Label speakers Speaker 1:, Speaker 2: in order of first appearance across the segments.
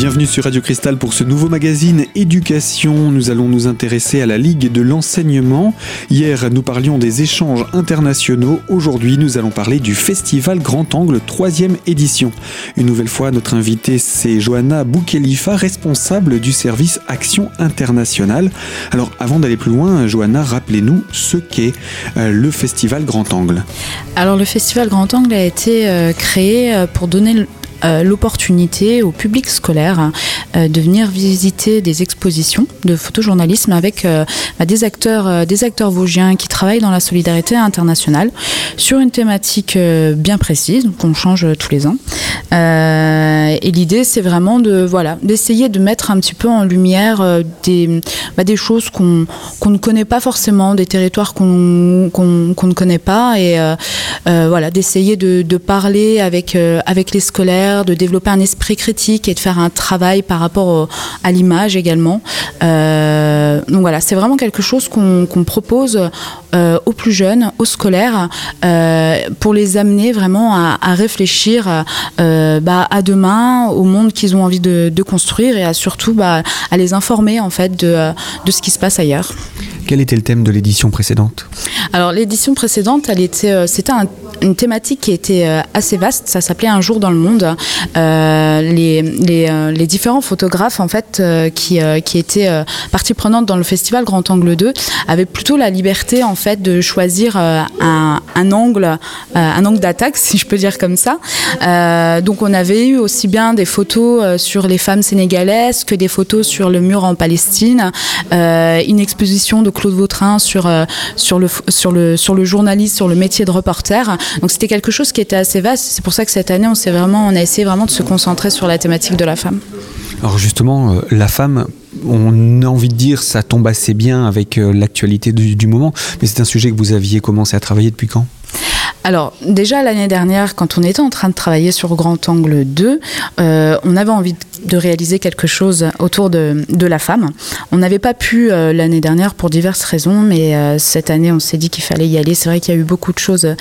Speaker 1: Bienvenue sur Radio Cristal pour ce nouveau magazine Éducation. Nous allons nous intéresser à la Ligue de l'enseignement. Hier, nous parlions des échanges internationaux. Aujourd'hui, nous allons parler du Festival Grand Angle 3e édition. Une nouvelle fois, notre invitée, c'est Johanna Boukhelifa, responsable du service Action internationale. Alors, avant d'aller plus loin, Johanna, rappelez-nous ce qu'est euh, le Festival Grand Angle.
Speaker 2: Alors, le Festival Grand Angle a été euh, créé euh, pour donner euh, l'opportunité au public scolaire euh, de venir visiter des expositions de photojournalisme avec euh, bah, des acteurs, des acteurs vosgiens qui travaillent dans la solidarité internationale sur une thématique bien précise, qu'on change tous les ans. et l'idée, c'est vraiment de voilà d'essayer de mettre un petit peu en lumière des, bah, des choses qu'on ne connaît pas forcément, des territoires qu'on ne connaît pas, et voilà d'essayer de, de, parler avec, avec les scolaires de développer un esprit critique et de faire un travail par rapport à l'image également. Euh, donc voilà, c'est vraiment quelque chose qu'on propose euh, aux plus jeunes, aux scolaires, euh, pour les amener vraiment à, réfléchir bah, à demain, au monde qu'ils ont envie de, construire et à surtout bah, à les informer en fait de, de ce qui se passe ailleurs.
Speaker 1: Quel était le thème de l'édition précédente?
Speaker 2: Alors l'édition précédente, elle était, c'était une thématique qui était assez vaste. Ça s'appelait Un jour dans le monde. Euh, les, euh, les, différents photographes en fait euh, qui, étaient partie prenante dans le festival Grand Angle 2 avaient plutôt la liberté en fait de choisir un, angle, un angle d'attaque si je peux dire comme ça. donc on avait eu aussi bien des photos sur les femmes sénégalaises que des photos sur le mur en Palestine, une exposition de Claude Vautrin sur, le, sur le journaliste, sur le métier de reporter. Donc c'était quelque chose qui était assez vaste. C'est pour ça que cette année on s'est vraiment on a essayé vraiment de se concentrer sur la thématique de la femme.
Speaker 1: Alors justement, euh, la femme, on a envie de dire, ça tombe assez bien avec euh, l'actualité du, moment, mais c'est un sujet que vous aviez commencé à travailler depuis quand?
Speaker 2: Alors déjà l'année dernière, quand on était en train de travailler sur Grand Angle 2, euh, on avait envie de réaliser quelque chose autour de, la femme. On n'avait pas pu euh, l'année dernière pour diverses raisons, mais euh, cette année on s'est dit qu'il fallait y aller. C'est vrai qu'il y a eu beaucoup de choses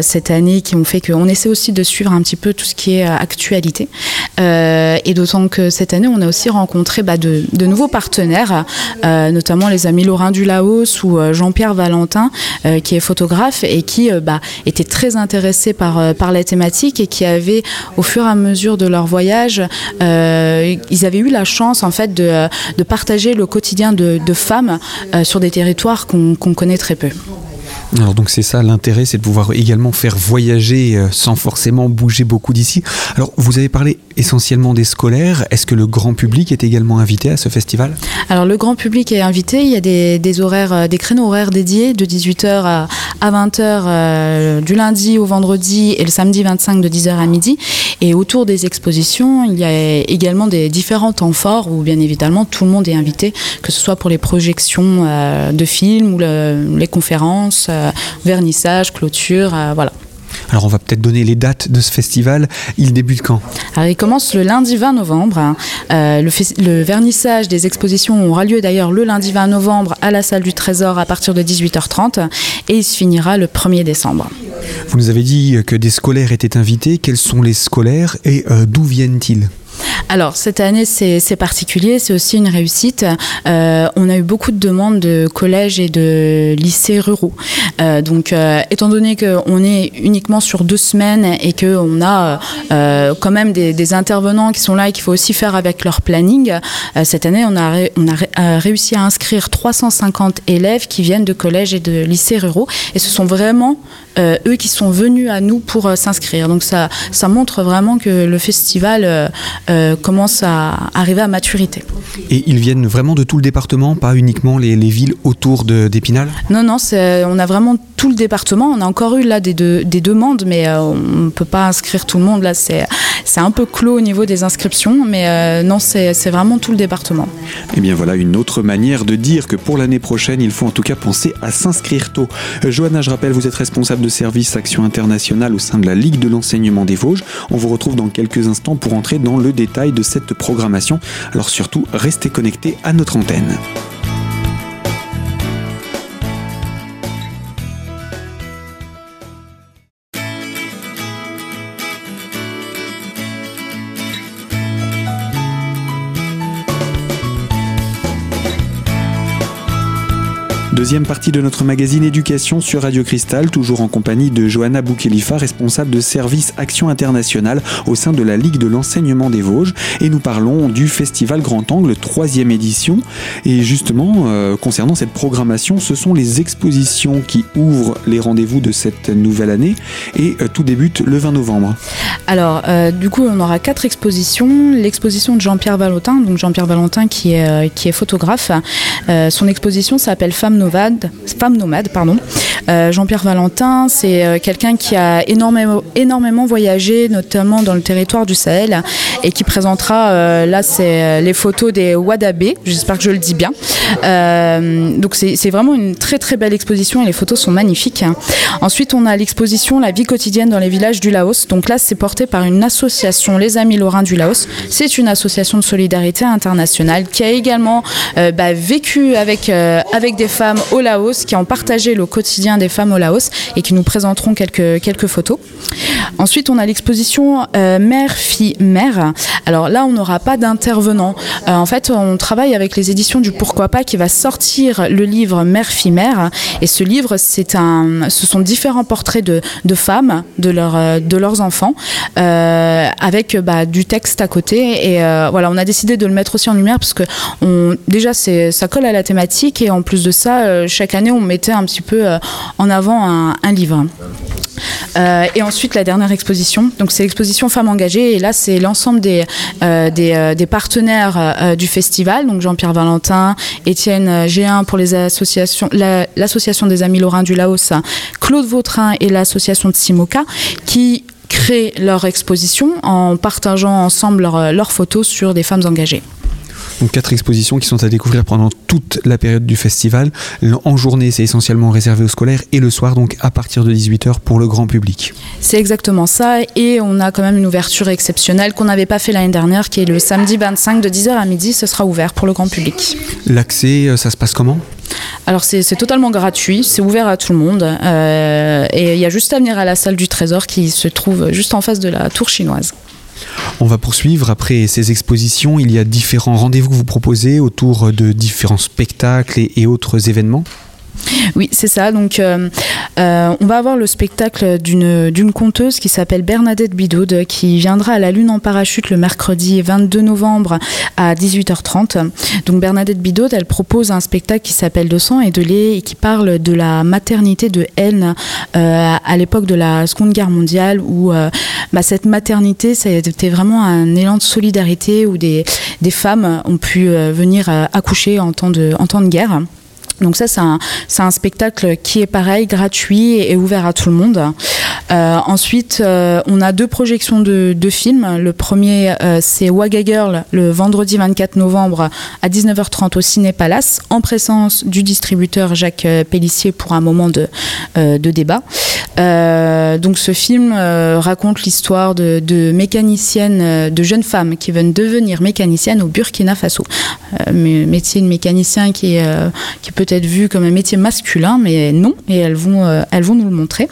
Speaker 2: cette année qui ont fait qu'on essaie aussi de suivre un petit peu tout ce qui est actualité. et d'autant que cette année on a aussi rencontré bah, de, nouveaux partenaires, notamment les amis Laurent Dulaos ou Jean-Pierre Valentin, qui est photographe et qui bah, étaient très intéressés par, euh, par la thématique et qui avaient, au fur et à mesure de leur voyage, euh, ils avaient eu la chance en fait de, de partager le quotidien de, de femmes euh, sur des territoires qu'on connaît très peu.
Speaker 1: Alors donc c'est ça l'intérêt, c'est de pouvoir également faire voyager euh, sans forcément bouger beaucoup d'ici. Alors vous avez parlé essentiellement des scolaires. Est-ce que le grand public est également invité à ce festival?
Speaker 2: Alors le grand public est invité. Il y a des, horaires, euh, des créneaux horaires dédiés de 18h à, 20h euh, du lundi au vendredi et le samedi 25 de 10h à midi. Et autour des expositions, il y a également des différents temps forts où bien évidemment tout le monde est invité, que ce soit pour les projections de films ou les conférences. Vernissage, clôture, euh, voilà.
Speaker 1: Alors on va peut-être donner les dates de ce festival. Il débute quand?
Speaker 2: Alors il commence le lundi 20 novembre. Euh, le, vernissage des expositions aura lieu d'ailleurs le lundi 20 novembre à la salle du Trésor à partir de 18h30 et il se finira le 1er décembre.
Speaker 1: Vous nous avez dit que des scolaires étaient invités. Quels sont les scolaires et d'où viennent-ils?
Speaker 2: Alors cette année c'est particulier, c'est aussi une réussite. Euh, on a eu beaucoup de demandes de collèges et de lycées ruraux. Euh, donc euh, étant donné qu'on est uniquement sur deux semaines et qu'on a quand même des, intervenants qui sont là et qu'il faut aussi faire avec leur planning, cette année on a, on a réussi à inscrire 350 élèves qui viennent de collèges et de lycées ruraux et ce sont vraiment eux qui sont venus à nous pour s'inscrire. Donc ça, ça montre vraiment que le festival euh, commencent à arriver à maturité.
Speaker 1: Et ils viennent vraiment de tout le département, pas uniquement les, villes autour d'Épinal?
Speaker 2: Non, non, on a vraiment tout le département. On a encore eu là des, des demandes, mais euh, on ne peut pas inscrire tout le monde. Là, c'est un peu clos au niveau des inscriptions, mais euh, non, c'est vraiment tout le département.
Speaker 1: Et eh bien voilà une autre manière de dire que pour l'année prochaine, il faut en tout cas penser à s'inscrire tôt. Johanna, je rappelle, vous êtes responsable de service Action internationale au sein de la Ligue de l'enseignement des Vosges. On vous retrouve dans quelques instants pour entrer dans le détail de cette programmation. Alors surtout, restez connectés à notre antenne. Deuxième partie de notre magazine Éducation sur Radio Cristal, toujours en compagnie de Johanna Boukhelifa, responsable de service Action Internationale au sein de la Ligue de l'enseignement des Vosges. Et nous parlons du Festival Grand Angle, troisième édition. Et justement, euh, concernant cette programmation, ce sont les expositions qui ouvrent les rendez-vous de cette nouvelle année. Et euh, tout débute le 20 novembre.
Speaker 2: Alors, euh, du coup, on aura quatre expositions. L'exposition de Jean-Pierre Valentin, donc Jean-Pierre Valentin qui est, qui est photographe. son exposition s'appelle Femmes femme nomade pardon. Euh, Jean-Pierre Valentin, c'est euh, quelqu'un qui a énormément, voyagé, notamment dans le territoire du Sahel, et qui présentera, euh, là, c'est les photos des Wadabé, j'espère que je le dis bien. donc c'est vraiment une très très belle exposition et les photos sont magnifiques. Ensuite, on a l'exposition La vie quotidienne dans les villages du Laos. Donc là, c'est porté par une association, les Amis Lorrains du Laos. C'est une association de solidarité internationale qui a également bah, vécu avec des femmes au Laos, qui ont partagé le quotidien des femmes au Laos et qui nous présenteront quelques, quelques photos. Ensuite, on a l'exposition euh, Mère, fille, mère. Alors là, on n'aura pas d'intervenant. Euh, en fait, on travaille avec les éditions du Pourquoi pas qui va sortir le livre Mère, fille, mère. Et ce livre, c'est un, ce sont différents portraits de, femmes, de, leur, euh, de leurs enfants, avec bah, du texte à côté. Et voilà, on a décidé de le mettre aussi en lumière parce que déjà, ça colle à la thématique et en plus de ça, chaque année, on mettait un petit peu en avant un, livre. Euh, et ensuite, la dernière exposition, donc c'est l'exposition Femmes engagées, et là, c'est l'ensemble des, euh, euh, des, partenaires du festival, donc Jean-Pierre Valentin, Étienne G1 pour les associations, l'association des Amis Lorrains du Laos, Claude Vautrin et l'association de Simoca, qui créent leur exposition en partageant ensemble leurs photos sur des femmes engagées.
Speaker 1: Donc quatre expositions qui sont à découvrir pendant toute la période du festival. En journée, c'est essentiellement réservé aux scolaires et le soir, donc à partir de 18h pour le grand public.
Speaker 2: C'est exactement ça. Et on a quand même une ouverture exceptionnelle qu'on n'avait pas fait l'année dernière, qui est le samedi 25 de 10h à midi. Ce sera ouvert pour le grand public.
Speaker 1: L'accès, euh, ça se passe comment?
Speaker 2: Alors c'est totalement gratuit, c'est ouvert à tout le monde euh, et il y a juste à venir à la salle du Trésor qui se trouve juste en face de la tour chinoise.
Speaker 1: On va poursuivre. Après ces expositions, il y a différents rendez-vous que vous proposez autour de différents spectacles et, autres événements.
Speaker 2: Oui, c'est ça. Donc, euh, euh, on va avoir le spectacle d'une conteuse qui s'appelle Bernadette Bidaud, qui viendra à la Lune en parachute le mercredi 22 novembre à 18h30. Donc, Bernadette Bidaud, elle propose un spectacle qui s'appelle De sang et de lait et qui parle de la maternité de haine euh, à l'époque de la Seconde Guerre mondiale, où bah, cette maternité, c'était vraiment un élan de solidarité où des, femmes ont pu venir accoucher en temps de guerre. Donc ça, c'est un, spectacle qui est pareil, gratuit et ouvert à tout le monde. Euh, ensuite, euh, on a deux projections de, films. Le premier, euh, c'est Waga Girl, le vendredi 24 novembre à 19h30 au Ciné Palace, en présence du distributeur Jacques Pellissier pour un moment de, débat. donc ce film raconte l'histoire de, de, mécaniciennes, de jeunes femmes qui veulent devenir mécaniciennes au Burkina Faso. métier de mécanicien qui peut être vu comme un métier masculin, mais non, et elles vont, elles vont nous le montrer.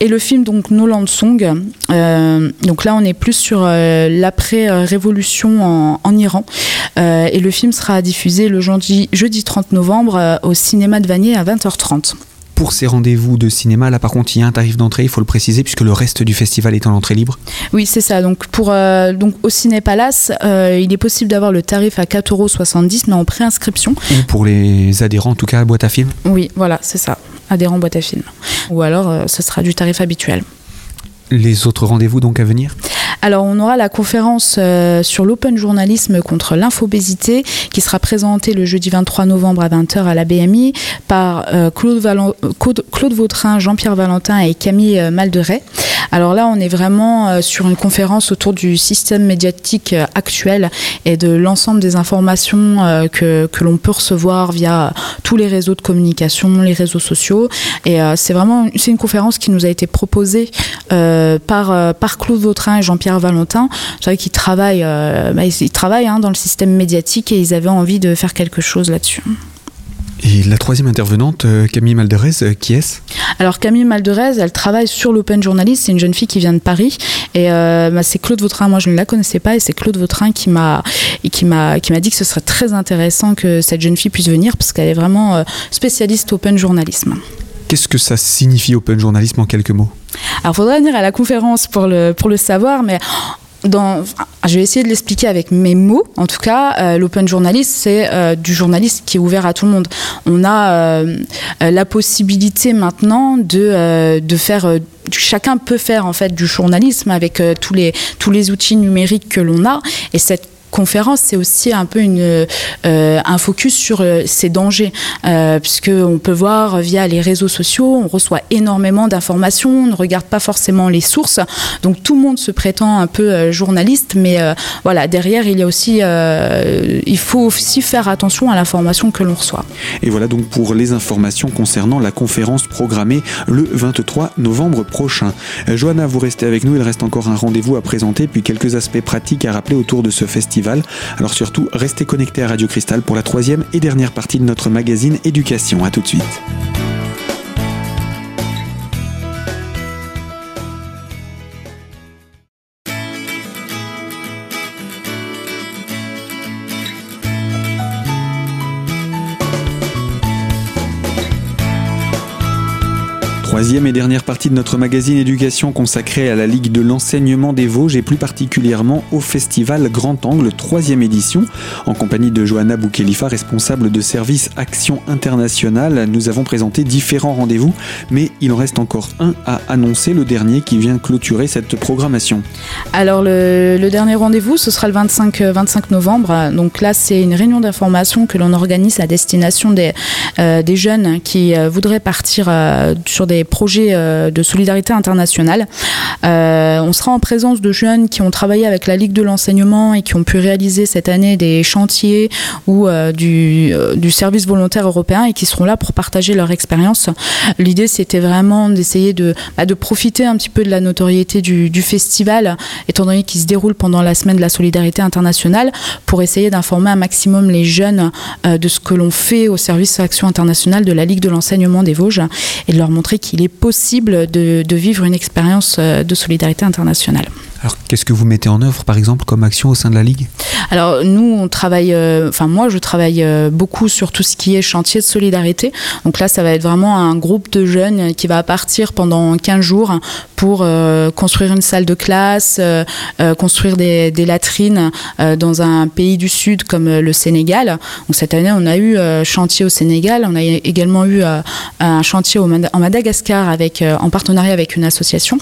Speaker 2: Et le film donc Noland Song, euh, donc là on est plus sur euh, l'après-révolution en, Iran. Euh, et le film sera diffusé le jeudi, jeudi 30 novembre au cinéma de Vanier à 20h30
Speaker 1: pour ces rendez-vous de cinéma, là par contre, il y a un tarif d'entrée, il faut le préciser, puisque le reste du festival est en entrée libre.
Speaker 2: Oui, c'est ça. Donc, pour, donc au Ciné Palace, il est possible d'avoir le tarif à 4,70 euros, mais en préinscription.
Speaker 1: Ou pour les adhérents, en tout cas, boîte à film
Speaker 2: Oui, voilà, c'est ça. Adhérents boîte à film. Ou alors, ce sera du tarif habituel.
Speaker 1: Les autres rendez-vous donc à venir?
Speaker 2: Alors, on aura la conférence euh, sur l'open journalisme contre l'infobésité qui sera présentée le jeudi 23 novembre à 20h à la BMI par euh, Claude, Vautrin, Jean-Pierre Valentin et Camille euh, Malderet. Alors là, on est vraiment sur une conférence autour du système médiatique actuel et de l'ensemble des informations que, que l'on peut recevoir via tous les réseaux de communication, les réseaux sociaux. Et c'est vraiment une conférence qui nous a été proposée par, par Claude Vautrin et Jean-Pierre Valentin, je savais qu'ils travaillent, euh, bah, ils, travaillent hein, dans le système médiatique et ils avaient envie de faire quelque chose là-dessus.
Speaker 1: Et la troisième intervenante, Camille Malderez, qui est-ce?
Speaker 2: Alors Camille Malderez, elle travaille sur l'open journalist. C'est une jeune fille qui vient de Paris et bah, c'est Claude Vautrin. Moi, je ne la connaissais pas et c'est Claude Vautrin qui m'a qui m'a qui m'a dit que ce serait très intéressant que cette jeune fille puisse venir parce qu'elle est vraiment spécialiste open journalisme.
Speaker 1: Qu'est-ce que ça signifie open journalisme en quelques mots?
Speaker 2: Alors, il faudrait venir à la conférence pour le, pour le savoir, mais je vais essayer de l'expliquer avec mes mots. En tout cas, euh, l'open journaliste, c'est euh, du journaliste qui est ouvert à tout le monde. On a euh, la possibilité maintenant de, de faire chacun peut faire en fait du journalisme avec tous les tous les outils numériques que l'on a et cette conférence, c'est aussi un peu euh, un focus sur euh, ces dangers, euh, puisqu'on peut voir via les réseaux sociaux, on reçoit énormément d'informations, on ne regarde pas forcément les sources, donc tout le monde se prétend un peu journaliste, mais voilà, derrière, il y a aussi, il faut aussi faire attention à l'information que l'on reçoit.
Speaker 1: Et voilà donc pour les informations concernant la conférence programmée le 23 novembre prochain. Johanna, vous restez avec nous, il reste encore un rendez-vous à présenter, puis quelques aspects pratiques à rappeler autour de ce festival alors surtout, restez connectés à Radio Cristal pour la troisième et dernière partie de notre magazine Éducation. A tout de suite. Troisième et dernière partie de notre magazine éducation consacrée à la Ligue de l'enseignement des Vosges et plus particulièrement au festival Grand Angle, troisième édition. En compagnie de Johanna Boukhelifa, responsable de service Action Internationale, nous avons présenté différents rendez-vous, mais il en reste encore un à annoncer, le dernier qui vient clôturer cette programmation.
Speaker 2: Alors le, dernier rendez-vous, ce sera le 25, 25 euh, novembre. Donc là, c'est une réunion d'information que l'on organise à destination des, euh, des jeunes qui euh, voudraient partir sur des projets euh, de solidarité internationale. Euh, on sera en présence de jeunes qui ont travaillé avec la Ligue de l'enseignement et qui ont pu réaliser cette année des chantiers ou euh, du, service volontaire européen et qui seront là pour partager leur expérience. L'idée, c'était vraiment d'essayer de, bah, profiter un petit peu de la notoriété du, du festival, étant donné qu'il se déroule pendant la semaine de la solidarité internationale, pour essayer d'informer un maximum les jeunes de ce que l'on fait au service Action internationale de la Ligue de l'enseignement des Vosges et de leur montrer qu'il est possible de, vivre une expérience euh, de solidarité internationale.
Speaker 1: Alors, qu'est-ce que vous mettez en œuvre, par exemple, comme action au sein de la Ligue?
Speaker 2: Alors, nous, on travaille, euh, enfin, moi, je travaille euh, beaucoup sur tout ce qui est chantier de solidarité. Donc là, ça va être vraiment un groupe de jeunes qui va partir pendant 15 jours pour euh, construire une salle de classe, construire des, latrines dans un pays du Sud comme le Sénégal. Donc, cette année, on a eu chantier au Sénégal. On a également eu un chantier en Madagascar avec, en partenariat avec une association.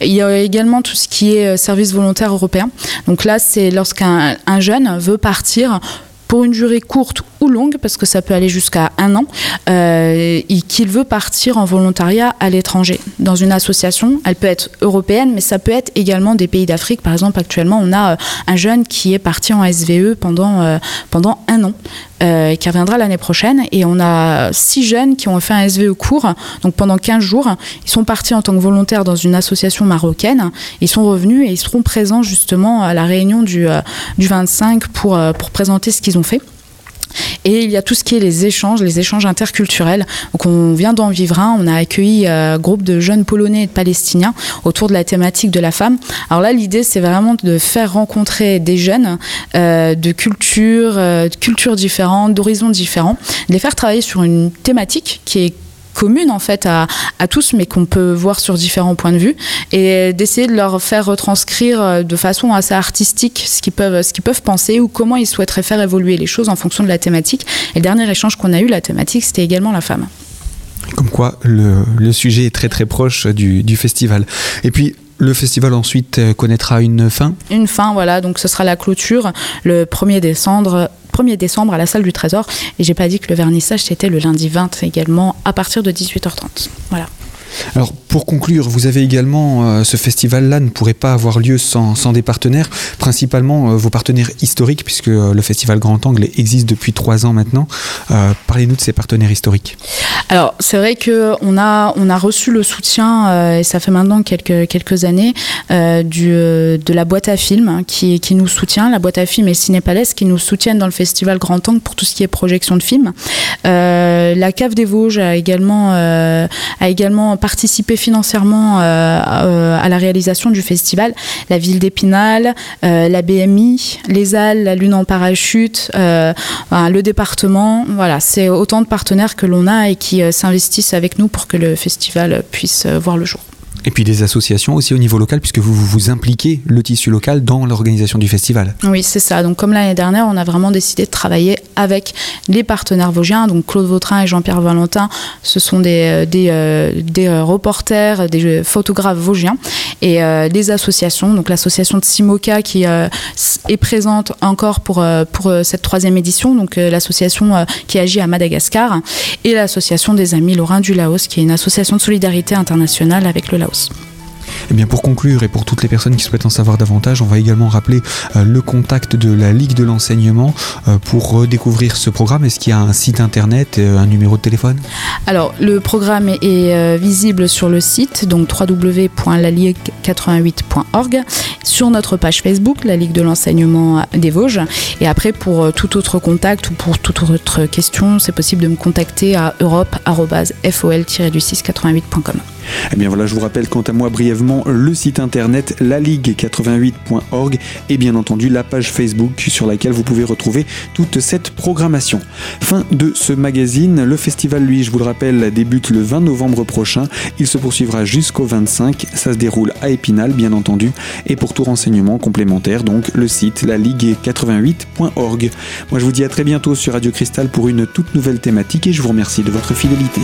Speaker 2: Il y a également tout ce qui est service volontaire européen. Donc là, c'est lorsqu'un jeune veut partir pour une durée courte ou longue, parce que ça peut aller jusqu'à un an, euh, et qu'il veut partir en volontariat à l'étranger, dans une association. Elle peut être européenne, mais ça peut être également des pays d'Afrique. Par exemple, actuellement, on a euh, un jeune qui est parti en SVE pendant, euh, pendant un an, qui reviendra l'année prochaine, et on a six jeunes qui ont fait un SVE court, donc pendant 15 jours. Ils sont partis en tant que volontaires dans une association marocaine, ils sont revenus et ils seront présents justement à la réunion du, du 25 pour, pour présenter ce qu'ils ont fait. Et il y a tout ce qui est les échanges, les échanges interculturels. Donc on vient d'en vivre un, on a accueilli un euh, groupe de jeunes polonais et de palestiniens autour de la thématique de la femme. Alors là, l'idée, c'est vraiment de faire rencontrer des jeunes euh, de cultures, euh, de cultures différentes, d'horizons différents, de les faire travailler sur une thématique qui est commune en fait à, tous, mais qu'on peut voir sur différents points de vue, et d'essayer de leur faire retranscrire euh, de façon assez artistique ce qu'ils peuvent, ce qu'ils peuvent penser ou comment ils souhaiteraient faire évoluer les choses en fonction de la thématique. Et le dernier échange qu'on a eu, la thématique, c'était également la femme.
Speaker 1: Comme quoi, le, sujet est très très proche du, du festival. Et puis, le festival ensuite euh, connaîtra une fin?
Speaker 2: Une fin, voilà. Donc ce sera la clôture le 1er décembre 1er décembre à la salle du Trésor. Et j'ai pas dit que le vernissage c'était le lundi 20 également à partir de 18h30. Voilà.
Speaker 1: Alors pour conclure, vous avez également euh, ce festival-là ne pourrait pas avoir lieu sans, des partenaires, principalement euh, vos partenaires historiques, puisque euh, le festival Grand Angle existe depuis trois ans maintenant. Parlez-nous de ces partenaires historiques.
Speaker 2: Alors c'est vrai que on a on a reçu le soutien et ça fait maintenant quelques quelques années du, de la boîte à films hein, qui, qui nous soutient, la boîte à films et Cinépalès qui nous soutiennent dans le festival Grand Angle pour tout ce qui est projection de films. la cave des Vosges a également a également participé financièrement euh, euh, à la réalisation du festival. La ville d'Épinal, euh, la BMI, les Halles, la Lune en parachute, le département. Voilà, c'est autant de partenaires que l'on a et qui s'investissent avec nous pour que le festival puisse voir le jour.
Speaker 1: Et puis des associations aussi au niveau local, puisque vous vous impliquez le tissu local dans l'organisation du festival.
Speaker 2: Oui, c'est ça. Donc comme l'année dernière, on a vraiment décidé de travailler avec les partenaires vosgiens. Donc Claude Vautrin et Jean-Pierre Valentin, ce sont des, euh, euh, euh, reporters, des photographes vosgiens. Et des associations, donc l'association de Simoca qui est présente encore pour, pour cette troisième édition, donc l'association qui agit à Madagascar, et l'association des Amis Lorrains du Laos, qui est une association de solidarité internationale avec le Laos.
Speaker 1: Eh bien pour conclure et pour toutes les personnes qui souhaitent en savoir davantage, on va également rappeler euh, le contact de la Ligue de l'enseignement euh, pour redécouvrir ce programme. Est-ce qu'il y a un site internet, un numéro de téléphone?
Speaker 2: Alors le programme est, euh, visible sur le site, donc www.laligue88.org, sur notre page Facebook, la Ligue de l'enseignement des Vosges. Et après pour tout autre contact ou pour toute autre question, c'est possible de me contacter à europe-fol-du688.com.
Speaker 1: Eh bien voilà, je vous rappelle quant à moi brièvement le site internet laligue88.org et bien entendu la page Facebook sur laquelle vous pouvez retrouver toute cette programmation. Fin de ce magazine, le festival lui, je vous le rappelle, débute le 20 novembre prochain. Il se poursuivra jusqu'au 25. Ça se déroule à Épinal bien entendu et pour tout renseignement complémentaire donc le site laligue88.org. Moi je vous dis à très bientôt sur Radio Cristal pour une toute nouvelle thématique et je vous remercie de votre fidélité.